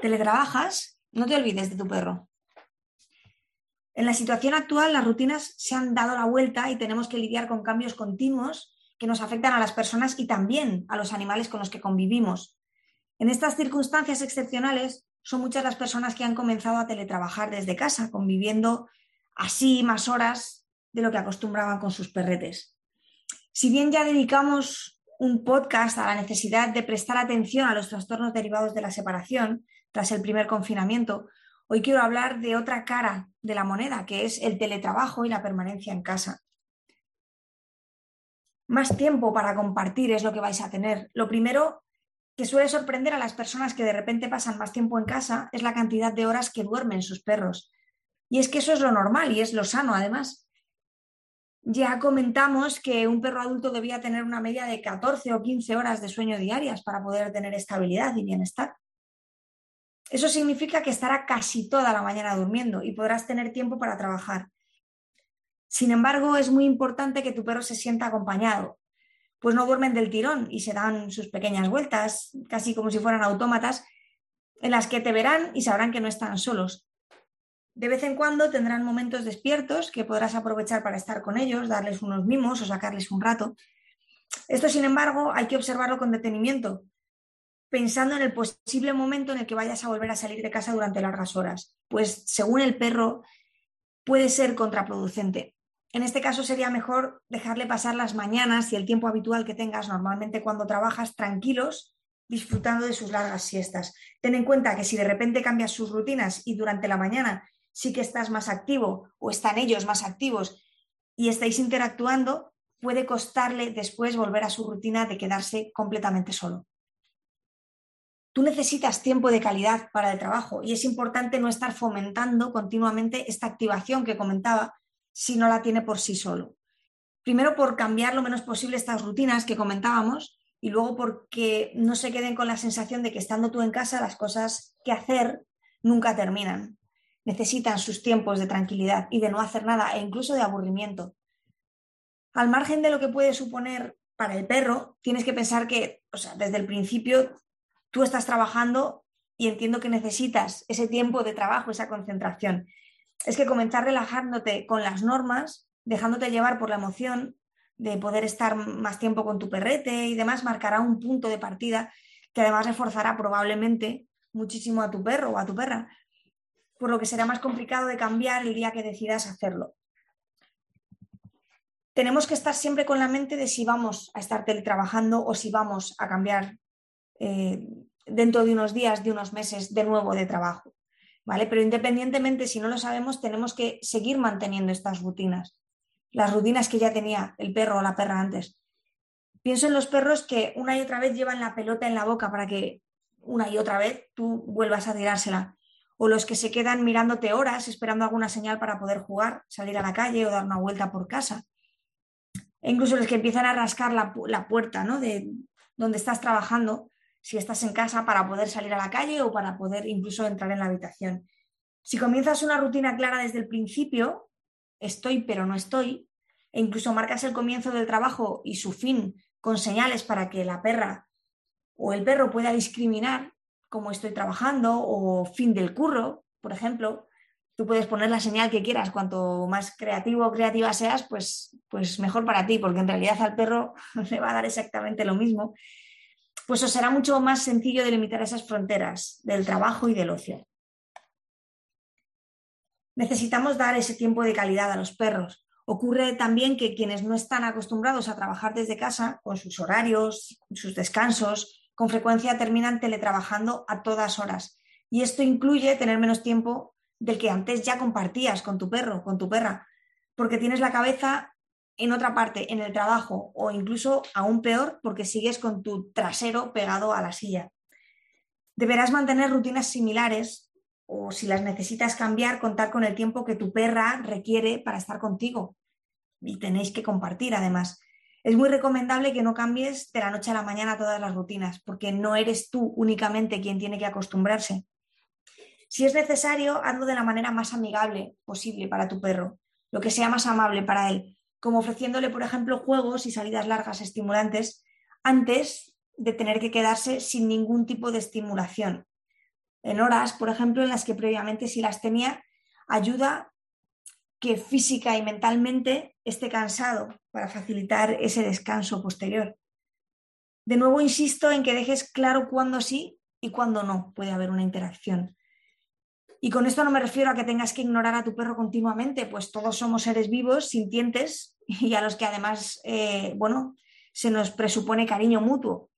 teletrabajas, no te olvides de tu perro. En la situación actual, las rutinas se han dado la vuelta y tenemos que lidiar con cambios continuos que nos afectan a las personas y también a los animales con los que convivimos. En estas circunstancias excepcionales, son muchas las personas que han comenzado a teletrabajar desde casa, conviviendo así más horas de lo que acostumbraban con sus perretes. Si bien ya dedicamos un podcast a la necesidad de prestar atención a los trastornos derivados de la separación tras el primer confinamiento, hoy quiero hablar de otra cara de la moneda, que es el teletrabajo y la permanencia en casa. Más tiempo para compartir es lo que vais a tener. Lo primero que suele sorprender a las personas que de repente pasan más tiempo en casa es la cantidad de horas que duermen sus perros. Y es que eso es lo normal y es lo sano además. Ya comentamos que un perro adulto debía tener una media de 14 o 15 horas de sueño diarias para poder tener estabilidad y bienestar. Eso significa que estará casi toda la mañana durmiendo y podrás tener tiempo para trabajar. Sin embargo, es muy importante que tu perro se sienta acompañado, pues no duermen del tirón y se dan sus pequeñas vueltas, casi como si fueran autómatas, en las que te verán y sabrán que no están solos. De vez en cuando tendrán momentos despiertos que podrás aprovechar para estar con ellos, darles unos mimos o sacarles un rato. Esto, sin embargo, hay que observarlo con detenimiento, pensando en el posible momento en el que vayas a volver a salir de casa durante largas horas, pues según el perro puede ser contraproducente. En este caso sería mejor dejarle pasar las mañanas y el tiempo habitual que tengas normalmente cuando trabajas tranquilos, disfrutando de sus largas siestas. Ten en cuenta que si de repente cambias sus rutinas y durante la mañana sí que estás más activo o están ellos más activos y estáis interactuando, puede costarle después volver a su rutina de quedarse completamente solo. Tú necesitas tiempo de calidad para el trabajo y es importante no estar fomentando continuamente esta activación que comentaba si no la tiene por sí solo. Primero por cambiar lo menos posible estas rutinas que comentábamos y luego porque no se queden con la sensación de que estando tú en casa las cosas que hacer nunca terminan necesitan sus tiempos de tranquilidad y de no hacer nada e incluso de aburrimiento. Al margen de lo que puede suponer para el perro, tienes que pensar que, o sea, desde el principio tú estás trabajando y entiendo que necesitas ese tiempo de trabajo, esa concentración. Es que comenzar relajándote con las normas, dejándote llevar por la emoción de poder estar más tiempo con tu perrete y demás, marcará un punto de partida que además reforzará probablemente muchísimo a tu perro o a tu perra por lo que será más complicado de cambiar el día que decidas hacerlo. Tenemos que estar siempre con la mente de si vamos a estar teletrabajando o si vamos a cambiar eh, dentro de unos días, de unos meses, de nuevo de trabajo. ¿Vale? Pero independientemente, si no lo sabemos, tenemos que seguir manteniendo estas rutinas, las rutinas que ya tenía el perro o la perra antes. Pienso en los perros que una y otra vez llevan la pelota en la boca para que una y otra vez tú vuelvas a tirársela o los que se quedan mirándote horas esperando alguna señal para poder jugar, salir a la calle o dar una vuelta por casa. E incluso los que empiezan a rascar la, puerta ¿no? de donde estás trabajando, si estás en casa, para poder salir a la calle o para poder incluso entrar en la habitación. Si comienzas una rutina clara desde el principio, estoy pero no estoy, e incluso marcas el comienzo del trabajo y su fin con señales para que la perra o el perro pueda discriminar, cómo estoy trabajando o fin del curro, por ejemplo. Tú puedes poner la señal que quieras, cuanto más creativo o creativa seas, pues, pues mejor para ti, porque en realidad al perro le va a dar exactamente lo mismo. Pues os será mucho más sencillo delimitar esas fronteras del trabajo y del ocio. Necesitamos dar ese tiempo de calidad a los perros. Ocurre también que quienes no están acostumbrados a trabajar desde casa, con sus horarios, sus descansos, con frecuencia terminan teletrabajando a todas horas. Y esto incluye tener menos tiempo del que antes ya compartías con tu perro, con tu perra, porque tienes la cabeza en otra parte, en el trabajo, o incluso aún peor, porque sigues con tu trasero pegado a la silla. Deberás mantener rutinas similares o si las necesitas cambiar, contar con el tiempo que tu perra requiere para estar contigo. Y tenéis que compartir además. Es muy recomendable que no cambies de la noche a la mañana todas las rutinas, porque no eres tú únicamente quien tiene que acostumbrarse. Si es necesario, hazlo de la manera más amigable posible para tu perro, lo que sea más amable para él, como ofreciéndole, por ejemplo, juegos y salidas largas estimulantes antes de tener que quedarse sin ningún tipo de estimulación. en horas, por ejemplo, en las que previamente si las tenía, ayuda que física y mentalmente esté cansado para facilitar ese descanso posterior. De nuevo insisto en que dejes claro cuándo sí y cuándo no puede haber una interacción. Y con esto no me refiero a que tengas que ignorar a tu perro continuamente, pues todos somos seres vivos, sintientes y a los que además, eh, bueno, se nos presupone cariño mutuo.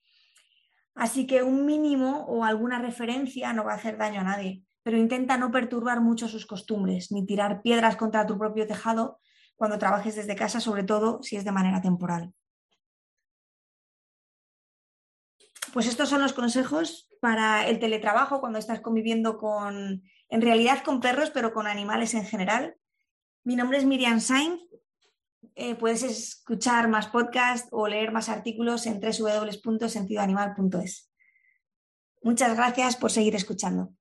Así que un mínimo o alguna referencia no va a hacer daño a nadie, pero intenta no perturbar mucho sus costumbres, ni tirar piedras contra tu propio tejado cuando trabajes desde casa, sobre todo si es de manera temporal. Pues estos son los consejos para el teletrabajo cuando estás conviviendo con, en realidad con perros, pero con animales en general. Mi nombre es Miriam Sainz. Eh, puedes escuchar más podcasts o leer más artículos en www.sentidoanimal.es. Muchas gracias por seguir escuchando.